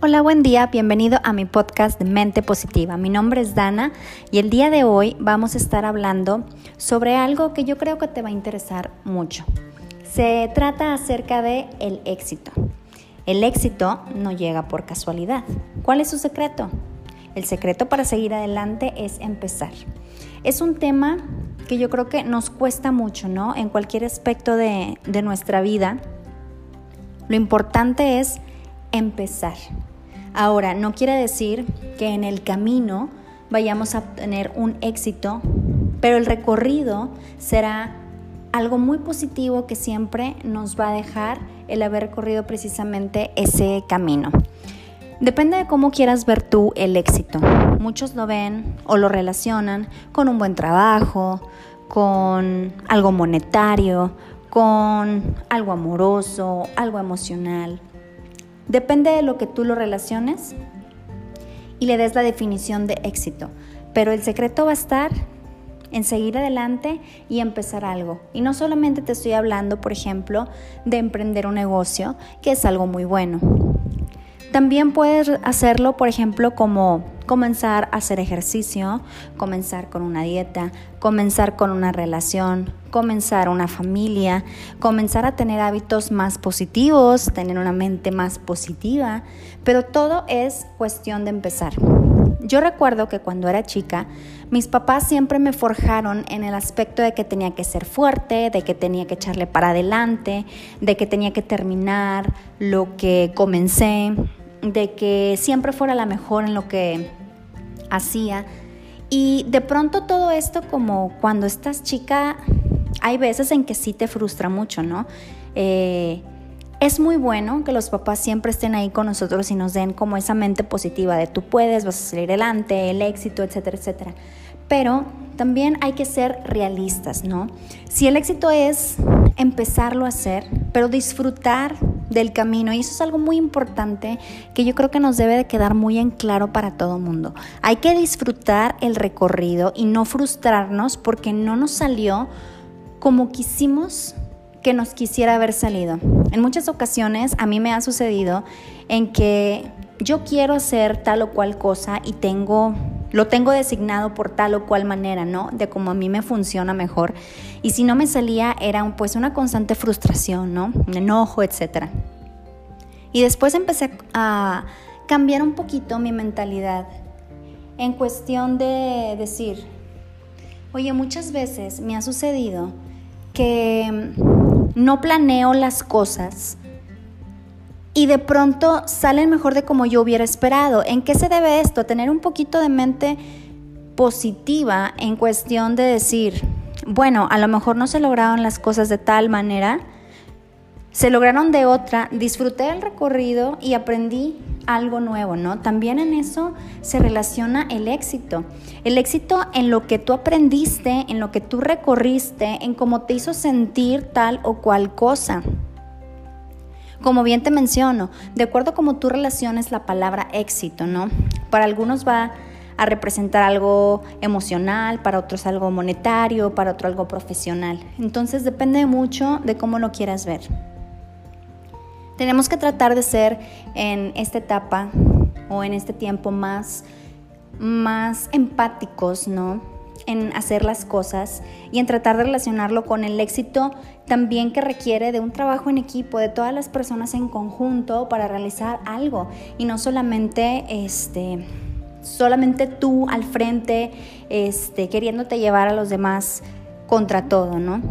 Hola, buen día, bienvenido a mi podcast de Mente Positiva. Mi nombre es Dana y el día de hoy vamos a estar hablando sobre algo que yo creo que te va a interesar mucho. Se trata acerca de el éxito. El éxito no llega por casualidad. ¿Cuál es su secreto? El secreto para seguir adelante es empezar. Es un tema que yo creo que nos cuesta mucho, ¿no? En cualquier aspecto de, de nuestra vida. Lo importante es empezar. Ahora, no quiere decir que en el camino vayamos a tener un éxito, pero el recorrido será algo muy positivo que siempre nos va a dejar el haber recorrido precisamente ese camino. Depende de cómo quieras ver tú el éxito. Muchos lo ven o lo relacionan con un buen trabajo, con algo monetario, con algo amoroso, algo emocional. Depende de lo que tú lo relaciones y le des la definición de éxito. Pero el secreto va a estar en seguir adelante y empezar algo. Y no solamente te estoy hablando, por ejemplo, de emprender un negocio, que es algo muy bueno. También puedes hacerlo, por ejemplo, como comenzar a hacer ejercicio, comenzar con una dieta, comenzar con una relación, comenzar una familia, comenzar a tener hábitos más positivos, tener una mente más positiva, pero todo es cuestión de empezar. Yo recuerdo que cuando era chica, mis papás siempre me forjaron en el aspecto de que tenía que ser fuerte, de que tenía que echarle para adelante, de que tenía que terminar lo que comencé, de que siempre fuera la mejor en lo que hacía. Y de pronto todo esto como cuando estás chica, hay veces en que sí te frustra mucho, ¿no? Eh, es muy bueno que los papás siempre estén ahí con nosotros y nos den como esa mente positiva de tú puedes, vas a salir adelante, el éxito, etcétera, etcétera. Pero también hay que ser realistas, ¿no? Si el éxito es empezarlo a hacer, pero disfrutar del camino, y eso es algo muy importante que yo creo que nos debe de quedar muy en claro para todo mundo. Hay que disfrutar el recorrido y no frustrarnos porque no nos salió como quisimos que nos quisiera haber salido. En muchas ocasiones a mí me ha sucedido en que yo quiero hacer tal o cual cosa y tengo lo tengo designado por tal o cual manera, ¿no? De cómo a mí me funciona mejor. Y si no me salía era pues una constante frustración, ¿no? Un enojo, etc. Y después empecé a cambiar un poquito mi mentalidad en cuestión de decir, oye, muchas veces me ha sucedido que no planeo las cosas y de pronto salen mejor de como yo hubiera esperado. ¿En qué se debe esto? Tener un poquito de mente positiva en cuestión de decir, bueno, a lo mejor no se lograron las cosas de tal manera, se lograron de otra, disfruté el recorrido y aprendí algo nuevo, ¿no? También en eso se relaciona el éxito. El éxito en lo que tú aprendiste, en lo que tú recorriste, en cómo te hizo sentir tal o cual cosa. Como bien te menciono, de acuerdo a cómo tú relaciones la palabra éxito, ¿no? Para algunos va a representar algo emocional, para otros algo monetario, para otro algo profesional. Entonces depende mucho de cómo lo quieras ver. Tenemos que tratar de ser en esta etapa o en este tiempo más, más empáticos, ¿no? En hacer las cosas y en tratar de relacionarlo con el éxito también que requiere de un trabajo en equipo, de todas las personas en conjunto para realizar algo y no solamente este solamente tú al frente este queriéndote llevar a los demás contra todo, ¿no?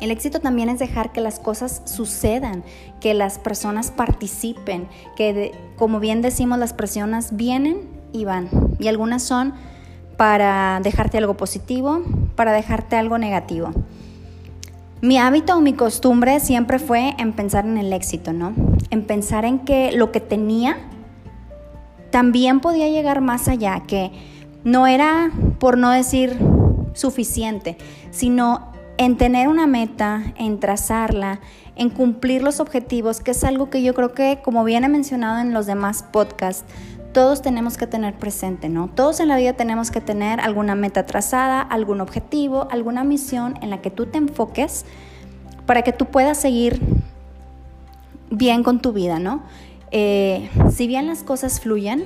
El éxito también es dejar que las cosas sucedan, que las personas participen, que como bien decimos las personas vienen y van. Y algunas son para dejarte algo positivo, para dejarte algo negativo. Mi hábito o mi costumbre siempre fue en pensar en el éxito, ¿no? En pensar en que lo que tenía también podía llegar más allá, que no era, por no decir suficiente, sino en tener una meta, en trazarla, en cumplir los objetivos, que es algo que yo creo que, como bien he mencionado en los demás podcasts, todos tenemos que tener presente, ¿no? Todos en la vida tenemos que tener alguna meta trazada, algún objetivo, alguna misión en la que tú te enfoques para que tú puedas seguir bien con tu vida, ¿no? eh, si bien las cosas fluyen,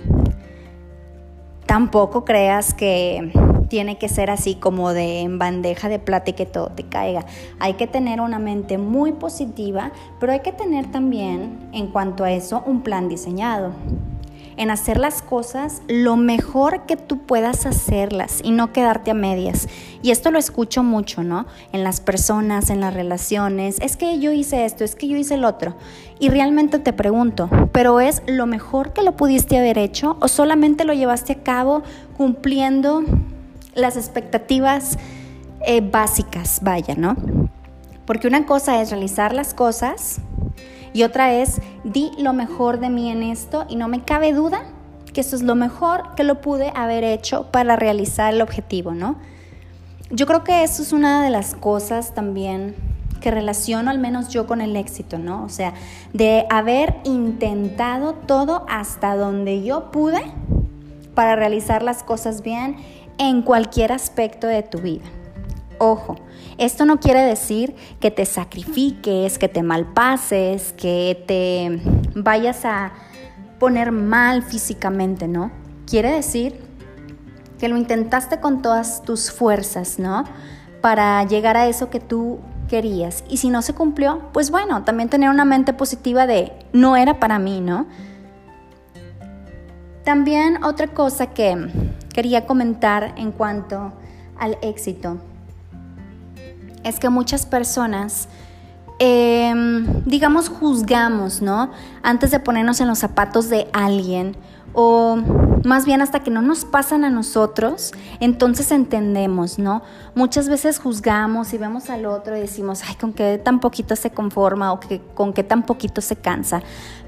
tampoco creas que tiene que ser así como de en bandeja de plata y que todo te caiga. Hay que tener una mente muy positiva, pero hay que tener también, en cuanto a eso, un plan diseñado en hacer las cosas lo mejor que tú puedas hacerlas y no quedarte a medias. Y esto lo escucho mucho, ¿no? En las personas, en las relaciones. Es que yo hice esto, es que yo hice el otro. Y realmente te pregunto, ¿pero es lo mejor que lo pudiste haber hecho o solamente lo llevaste a cabo cumpliendo las expectativas eh, básicas, vaya, ¿no? Porque una cosa es realizar las cosas y otra es, di lo mejor de mí en esto y no me cabe duda que eso es lo mejor que lo pude haber hecho para realizar el objetivo, ¿no? Yo creo que eso es una de las cosas también que relaciono al menos yo con el éxito, ¿no? O sea, de haber intentado todo hasta donde yo pude para realizar las cosas bien en cualquier aspecto de tu vida. Ojo, esto no quiere decir que te sacrifiques, que te malpases, que te vayas a poner mal físicamente, ¿no? Quiere decir que lo intentaste con todas tus fuerzas, ¿no? Para llegar a eso que tú querías. Y si no se cumplió, pues bueno, también tener una mente positiva de no era para mí, ¿no? También otra cosa que quería comentar en cuanto al éxito es que muchas personas, em, digamos, juzgamos, ¿no? Antes de ponernos en los zapatos de alguien o más bien hasta que no nos pasan a nosotros, entonces entendemos, ¿no? Muchas veces juzgamos y vemos al otro y decimos, ay, con qué tan poquito se conforma o que, con qué tan poquito se cansa.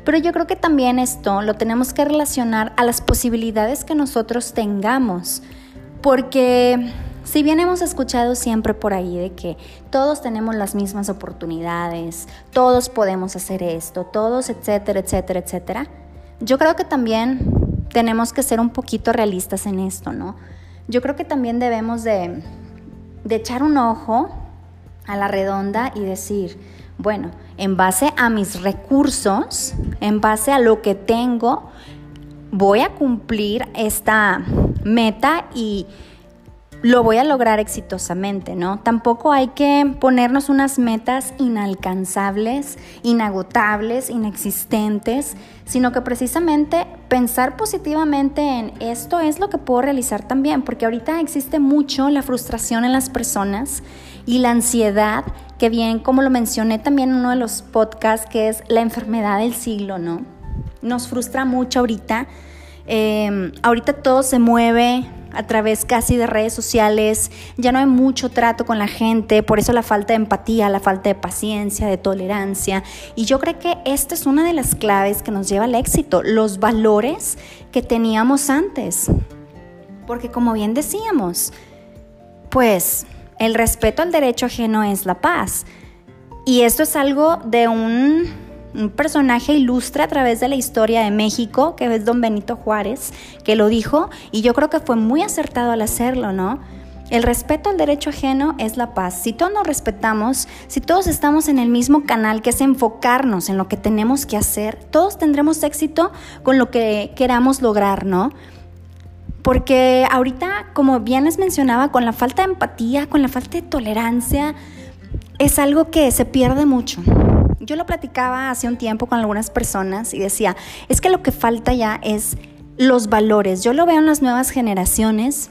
Pero yo creo que también esto lo tenemos que relacionar a las posibilidades que nosotros tengamos, porque si bien hemos escuchado siempre por ahí de que todos tenemos las mismas oportunidades, todos podemos hacer esto, todos, etcétera, etcétera, etcétera, yo creo que también tenemos que ser un poquito realistas en esto, ¿no? Yo creo que también debemos de, de echar un ojo a la redonda y decir, bueno, en base a mis recursos, en base a lo que tengo, voy a cumplir esta meta y lo voy a lograr exitosamente, ¿no? Tampoco hay que ponernos unas metas inalcanzables, inagotables, inexistentes, sino que precisamente pensar positivamente en esto es lo que puedo realizar también, porque ahorita existe mucho la frustración en las personas y la ansiedad, que bien, como lo mencioné también en uno de los podcasts, que es la enfermedad del siglo, ¿no? Nos frustra mucho ahorita. Eh, ahorita todo se mueve a través casi de redes sociales, ya no hay mucho trato con la gente, por eso la falta de empatía, la falta de paciencia, de tolerancia. Y yo creo que esta es una de las claves que nos lleva al éxito, los valores que teníamos antes. Porque como bien decíamos, pues el respeto al derecho ajeno es la paz. Y esto es algo de un un personaje ilustre a través de la historia de México, que es don Benito Juárez, que lo dijo, y yo creo que fue muy acertado al hacerlo, ¿no? El respeto al derecho ajeno es la paz. Si todos nos respetamos, si todos estamos en el mismo canal, que es enfocarnos en lo que tenemos que hacer, todos tendremos éxito con lo que queramos lograr, ¿no? Porque ahorita, como bien les mencionaba, con la falta de empatía, con la falta de tolerancia, es algo que se pierde mucho. Yo lo platicaba hace un tiempo con algunas personas y decía, es que lo que falta ya es los valores. Yo lo veo en las nuevas generaciones,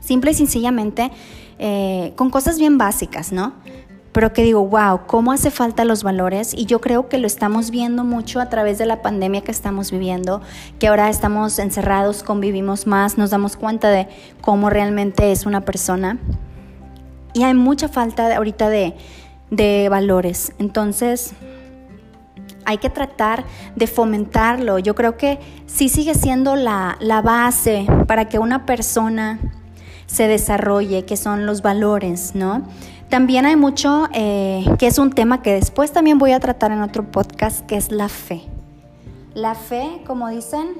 simple y sencillamente, eh, con cosas bien básicas, ¿no? Pero que digo, wow, ¿cómo hace falta los valores? Y yo creo que lo estamos viendo mucho a través de la pandemia que estamos viviendo, que ahora estamos encerrados, convivimos más, nos damos cuenta de cómo realmente es una persona. Y hay mucha falta ahorita de, de valores. Entonces, hay que tratar de fomentarlo. Yo creo que sí sigue siendo la, la base para que una persona se desarrolle, que son los valores, ¿no? También hay mucho, eh, que es un tema que después también voy a tratar en otro podcast, que es la fe. La fe, como dicen,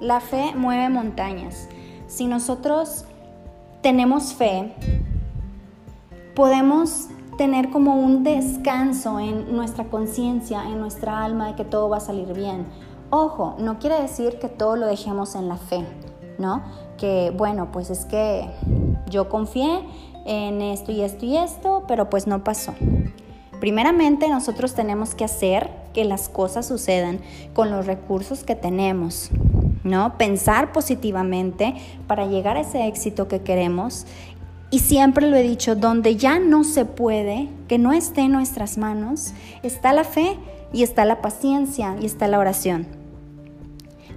la fe mueve montañas. Si nosotros tenemos fe, podemos tener como un descanso en nuestra conciencia, en nuestra alma de que todo va a salir bien. Ojo, no quiere decir que todo lo dejemos en la fe, ¿no? Que bueno, pues es que yo confié en esto y esto y esto, pero pues no pasó. Primeramente nosotros tenemos que hacer que las cosas sucedan con los recursos que tenemos, ¿no? Pensar positivamente para llegar a ese éxito que queremos. Y siempre lo he dicho, donde ya no se puede, que no esté en nuestras manos, está la fe y está la paciencia y está la oración.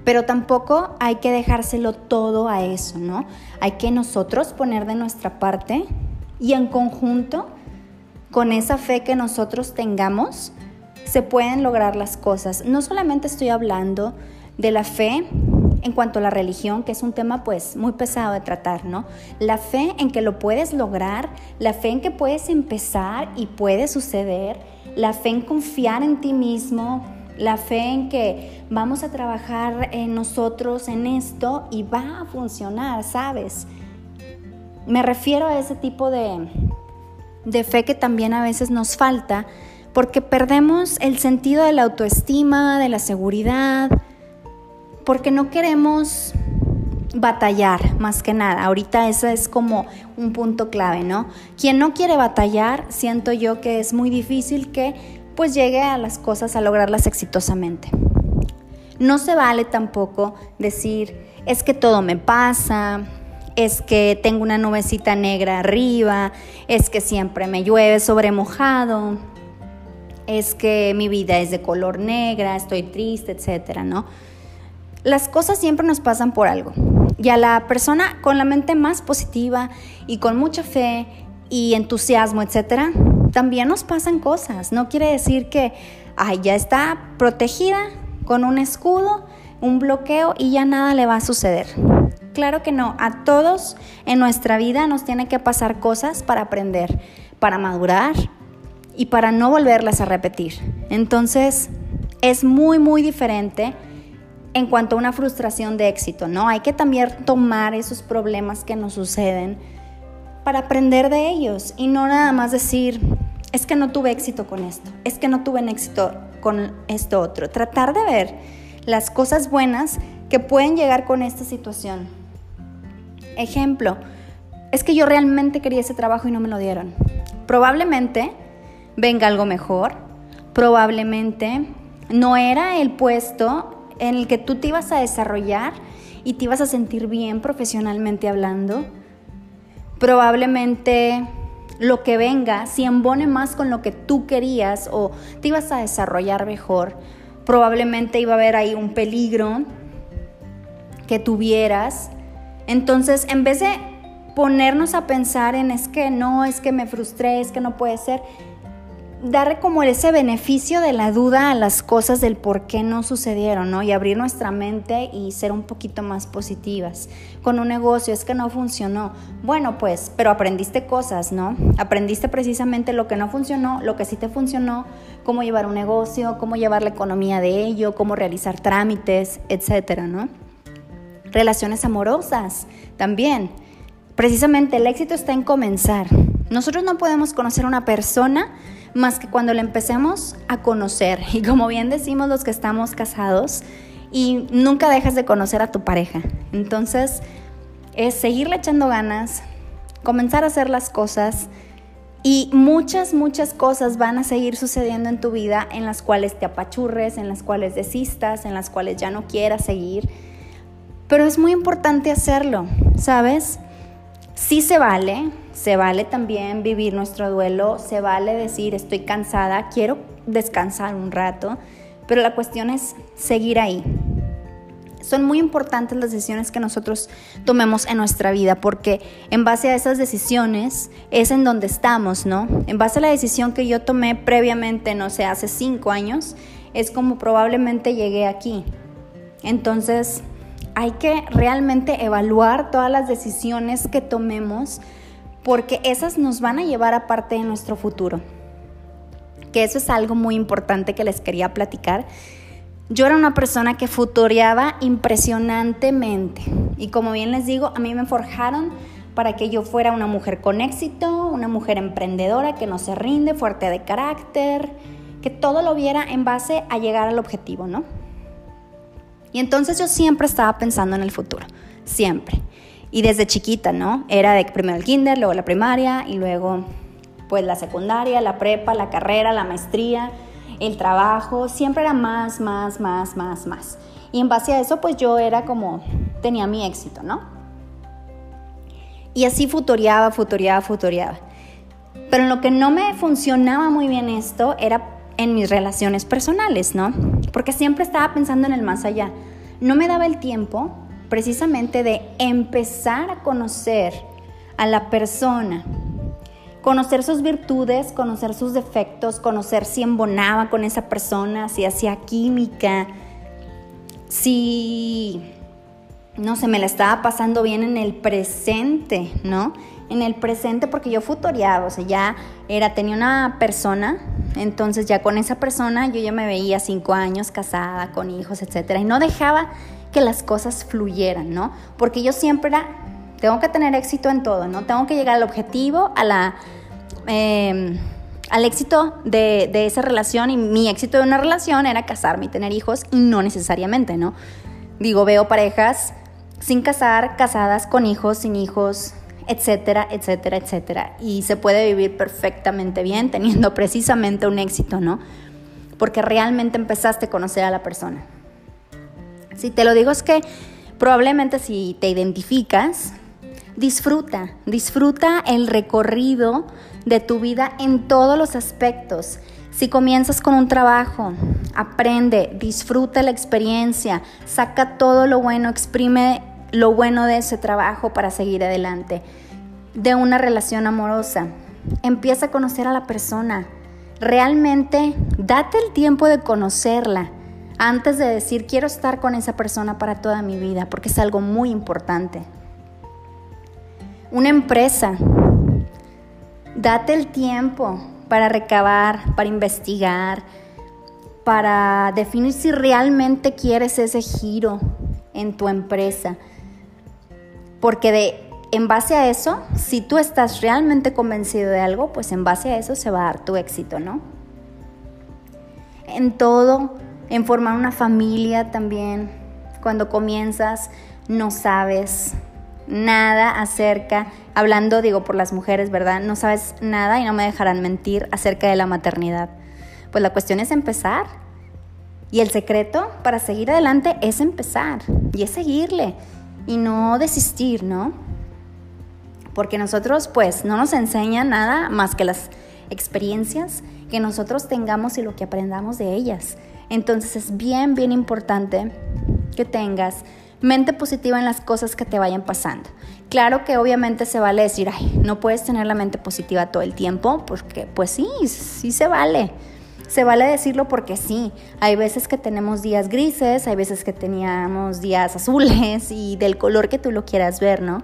Pero tampoco hay que dejárselo todo a eso, ¿no? Hay que nosotros poner de nuestra parte y en conjunto con esa fe que nosotros tengamos, se pueden lograr las cosas. No solamente estoy hablando de la fe en cuanto a la religión, que es un tema pues muy pesado de tratar, ¿no? La fe en que lo puedes lograr, la fe en que puedes empezar y puede suceder, la fe en confiar en ti mismo, la fe en que vamos a trabajar en nosotros en esto y va a funcionar, ¿sabes? Me refiero a ese tipo de, de fe que también a veces nos falta porque perdemos el sentido de la autoestima, de la seguridad, porque no queremos batallar más que nada. Ahorita eso es como un punto clave, ¿no? Quien no quiere batallar, siento yo que es muy difícil que pues llegue a las cosas a lograrlas exitosamente. No se vale tampoco decir, es que todo me pasa, es que tengo una nubecita negra arriba, es que siempre me llueve sobre mojado, es que mi vida es de color negra, estoy triste, etcétera, ¿no? Las cosas siempre nos pasan por algo. Y a la persona con la mente más positiva y con mucha fe y entusiasmo, etcétera, también nos pasan cosas. No quiere decir que, ay, ya está protegida con un escudo, un bloqueo y ya nada le va a suceder. Claro que no, a todos en nuestra vida nos tiene que pasar cosas para aprender, para madurar y para no volverlas a repetir. Entonces, es muy, muy diferente en cuanto a una frustración de éxito, ¿no? Hay que también tomar esos problemas que nos suceden para aprender de ellos y no nada más decir, es que no tuve éxito con esto, es que no tuve éxito con esto otro. Tratar de ver las cosas buenas que pueden llegar con esta situación Ejemplo, es que yo realmente quería ese trabajo y no me lo dieron. Probablemente venga algo mejor, probablemente no era el puesto en el que tú te ibas a desarrollar y te ibas a sentir bien profesionalmente hablando. Probablemente lo que venga, si embone más con lo que tú querías o te ibas a desarrollar mejor, probablemente iba a haber ahí un peligro que tuvieras entonces, en vez de ponernos a pensar en es que no, es que me frustré, es que no puede ser, darle como ese beneficio de la duda a las cosas del por qué no sucedieron, ¿no? Y abrir nuestra mente y ser un poquito más positivas. Con un negocio es que no funcionó. Bueno, pues, pero aprendiste cosas, ¿no? Aprendiste precisamente lo que no funcionó, lo que sí te funcionó, cómo llevar un negocio, cómo llevar la economía de ello, cómo realizar trámites, etcétera, ¿no? relaciones amorosas también. Precisamente el éxito está en comenzar. Nosotros no podemos conocer a una persona más que cuando le empecemos a conocer. Y como bien decimos los que estamos casados, y nunca dejas de conocer a tu pareja. Entonces, es seguirle echando ganas, comenzar a hacer las cosas y muchas, muchas cosas van a seguir sucediendo en tu vida en las cuales te apachurres, en las cuales desistas, en las cuales ya no quieras seguir pero es muy importante hacerlo, ¿sabes? Sí se vale, se vale también vivir nuestro duelo, se vale decir estoy cansada, quiero descansar un rato, pero la cuestión es seguir ahí. Son muy importantes las decisiones que nosotros tomemos en nuestra vida porque en base a esas decisiones es en donde estamos, ¿no? En base a la decisión que yo tomé previamente, no sé, hace cinco años, es como probablemente llegué aquí. Entonces, hay que realmente evaluar todas las decisiones que tomemos porque esas nos van a llevar a parte de nuestro futuro. Que eso es algo muy importante que les quería platicar. Yo era una persona que futureaba impresionantemente y como bien les digo, a mí me forjaron para que yo fuera una mujer con éxito, una mujer emprendedora que no se rinde, fuerte de carácter, que todo lo viera en base a llegar al objetivo, ¿no? Y entonces yo siempre estaba pensando en el futuro, siempre. Y desde chiquita, ¿no? Era de primero el kinder, luego la primaria y luego pues la secundaria, la prepa, la carrera, la maestría, el trabajo, siempre era más, más, más, más, más. Y en base a eso pues yo era como, tenía mi éxito, ¿no? Y así futoreaba, futoreaba, futoreaba. Pero en lo que no me funcionaba muy bien esto era en mis relaciones personales, ¿no? Porque siempre estaba pensando en el más allá. No me daba el tiempo precisamente de empezar a conocer a la persona, conocer sus virtudes, conocer sus defectos, conocer si embonaba con esa persona, si hacía química, si, no sé, me la estaba pasando bien en el presente, ¿no? En el presente porque yo futoreaba, o sea, ya era, tenía una persona, entonces ya con esa persona yo ya me veía cinco años casada, con hijos, etcétera, y no dejaba que las cosas fluyeran, ¿no? Porque yo siempre era, tengo que tener éxito en todo, ¿no? Tengo que llegar al objetivo, a la, em, al éxito de, de, esa relación y mi éxito de una relación era casarme y tener hijos y no necesariamente, ¿no? Digo, veo parejas sin casar, casadas con hijos, sin hijos, etcétera, etcétera, etcétera. Y se puede vivir perfectamente bien teniendo precisamente un éxito, ¿no? Porque realmente empezaste a conocer a la persona. Si te lo digo es que probablemente si te identificas, disfruta, disfruta el recorrido de tu vida en todos los aspectos. Si comienzas con un trabajo, aprende, disfruta la experiencia, saca todo lo bueno, exprime lo bueno de ese trabajo para seguir adelante. De una relación amorosa, empieza a conocer a la persona. Realmente date el tiempo de conocerla antes de decir quiero estar con esa persona para toda mi vida, porque es algo muy importante. Una empresa, date el tiempo para recabar, para investigar, para definir si realmente quieres ese giro en tu empresa. Porque de, en base a eso, si tú estás realmente convencido de algo, pues en base a eso se va a dar tu éxito, ¿no? En todo en formar una familia también. Cuando comienzas no sabes nada acerca, hablando digo por las mujeres, ¿verdad? No sabes nada y no me dejarán mentir acerca de la maternidad. Pues la cuestión es empezar. Y el secreto para seguir adelante es empezar y es seguirle y no desistir, ¿no? Porque nosotros pues no nos enseñan nada más que las experiencias que nosotros tengamos y lo que aprendamos de ellas. Entonces es bien, bien importante que tengas mente positiva en las cosas que te vayan pasando. Claro que obviamente se vale decir, no puedes tener la mente positiva todo el tiempo, porque pues sí, sí se vale. Se vale decirlo porque sí. Hay veces que tenemos días grises, hay veces que teníamos días azules y del color que tú lo quieras ver, ¿no?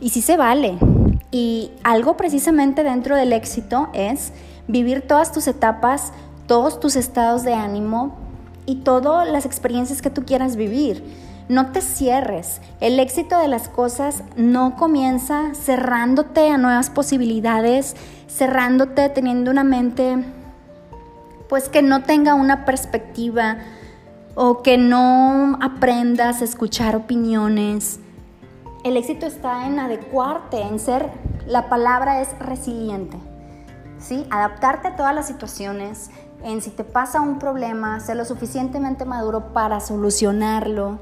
Y sí se vale. Y algo precisamente dentro del éxito es vivir todas tus etapas todos tus estados de ánimo y todas las experiencias que tú quieras vivir. No te cierres. El éxito de las cosas no comienza cerrándote a nuevas posibilidades, cerrándote teniendo una mente pues que no tenga una perspectiva o que no aprendas a escuchar opiniones. El éxito está en adecuarte, en ser, la palabra es resiliente, ¿sí? Adaptarte a todas las situaciones, en si te pasa un problema, ser lo suficientemente maduro para solucionarlo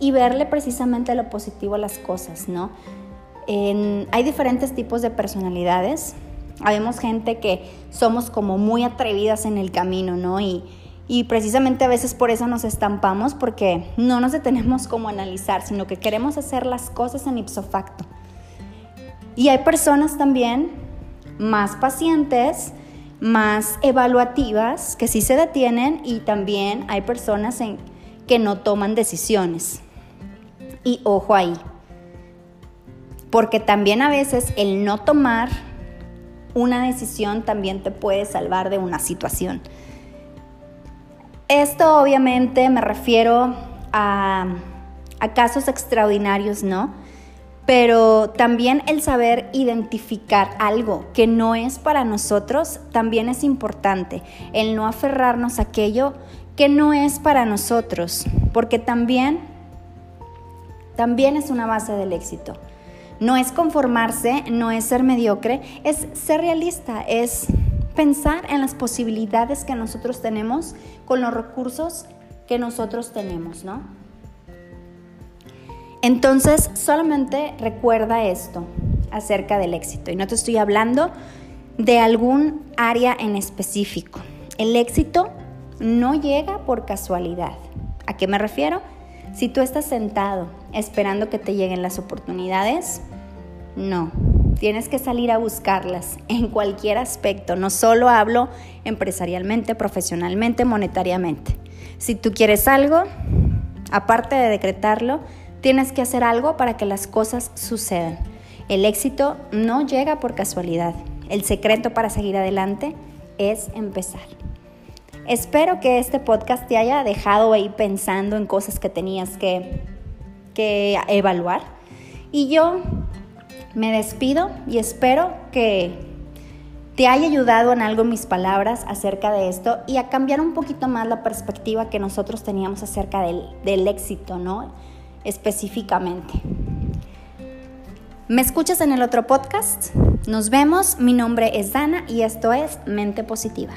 y verle precisamente lo positivo a las cosas, ¿no? hay diferentes tipos de personalidades. Habemos gente que somos como muy atrevidas en el camino, ¿no? Y, y precisamente a veces por eso nos estampamos, porque no nos detenemos como analizar, sino que queremos hacer las cosas en ipso facto. Y hay personas también más pacientes, más evaluativas que sí se detienen y también hay personas en, que no toman decisiones. Y ojo ahí, porque también a veces el no tomar una decisión también te puede salvar de una situación. Esto obviamente me refiero a, a casos extraordinarios, ¿no? Pero también el saber identificar algo que no es para nosotros también es importante, el no aferrarnos a aquello que no es para nosotros, porque también también es una base del éxito. No es conformarse, no es ser mediocre, es ser realista, es pensar en las posibilidades que nosotros tenemos con los recursos que nosotros tenemos, ¿no? Entonces, solamente recuerda esto acerca del éxito. Y no te estoy hablando de algún área en específico. El éxito no llega por casualidad. ¿A qué me refiero? Si tú estás sentado esperando que te lleguen las oportunidades, no. Tienes que salir a buscarlas en cualquier aspecto. No solo hablo empresarialmente, profesionalmente, monetariamente. Si tú quieres algo, aparte de decretarlo, Tienes que hacer algo para que las cosas sucedan. El éxito no llega por casualidad. El secreto para seguir adelante es empezar. Espero que este podcast te haya dejado ahí pensando en cosas que tenías que, que evaluar. Y yo me despido y espero que te haya ayudado en algo mis palabras acerca de esto y a cambiar un poquito más la perspectiva que nosotros teníamos acerca del, del éxito, ¿no? Específicamente. ¿Me escuchas en el otro podcast? Nos vemos, mi nombre es Dana y esto es Mente Positiva.